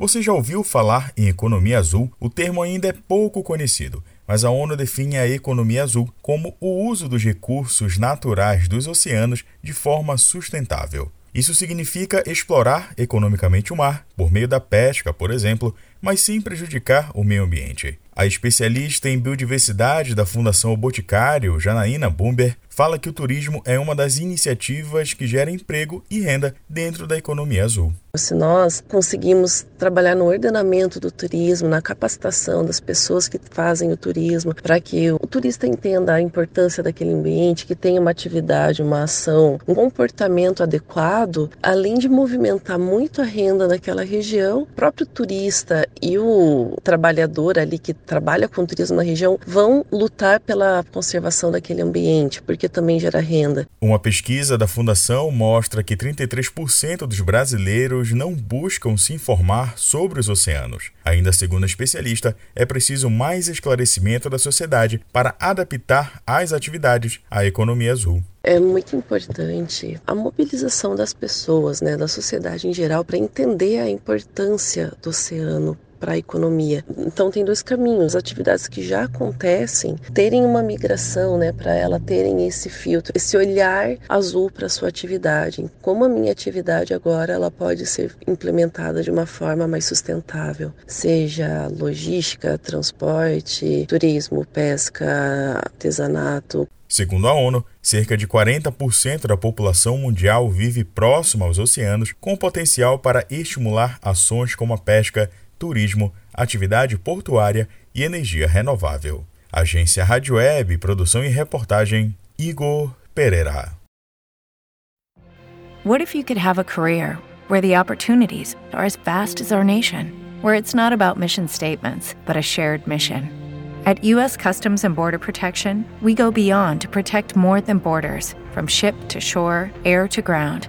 Você já ouviu falar em economia azul? O termo ainda é pouco conhecido, mas a ONU define a economia azul como o uso dos recursos naturais dos oceanos de forma sustentável. Isso significa explorar economicamente o mar, por meio da pesca, por exemplo, mas sem prejudicar o meio ambiente. A especialista em biodiversidade da Fundação Boticário, Janaína Bumber, fala que o turismo é uma das iniciativas que gera emprego e renda dentro da economia azul. Se nós conseguimos trabalhar no ordenamento do turismo, na capacitação das pessoas que fazem o turismo, para que o turista entenda a importância daquele ambiente, que tenha uma atividade, uma ação, um comportamento adequado, além de movimentar muito a renda naquela região, o próprio turista e o trabalhador ali que trabalha com turismo na região vão lutar pela conservação daquele ambiente, porque também gera renda. Uma pesquisa da Fundação mostra que 33% dos brasileiros não buscam se informar sobre os oceanos. Ainda segundo a especialista, é preciso mais esclarecimento da sociedade para adaptar as atividades à economia azul. É muito importante a mobilização das pessoas, né, da sociedade em geral, para entender a importância do oceano para a economia. Então tem dois caminhos, atividades que já acontecem, terem uma migração, né, para ela terem esse filtro, esse olhar azul para sua atividade. Como a minha atividade agora ela pode ser implementada de uma forma mais sustentável, seja logística, transporte, turismo, pesca, artesanato. Segundo a ONU, cerca de 40% da população mundial vive próximo aos oceanos, com potencial para estimular ações como a pesca, turismo, atividade portuária e energia renovável. Agência Rádio Web, produção e reportagem Igor Pereira. What if you could have a career where the opportunities are as vast as our nation, where it's not about mission statements, but a shared mission? At U.S. Customs and Border Protection, we go beyond to protect more than borders, from ship to shore, air to ground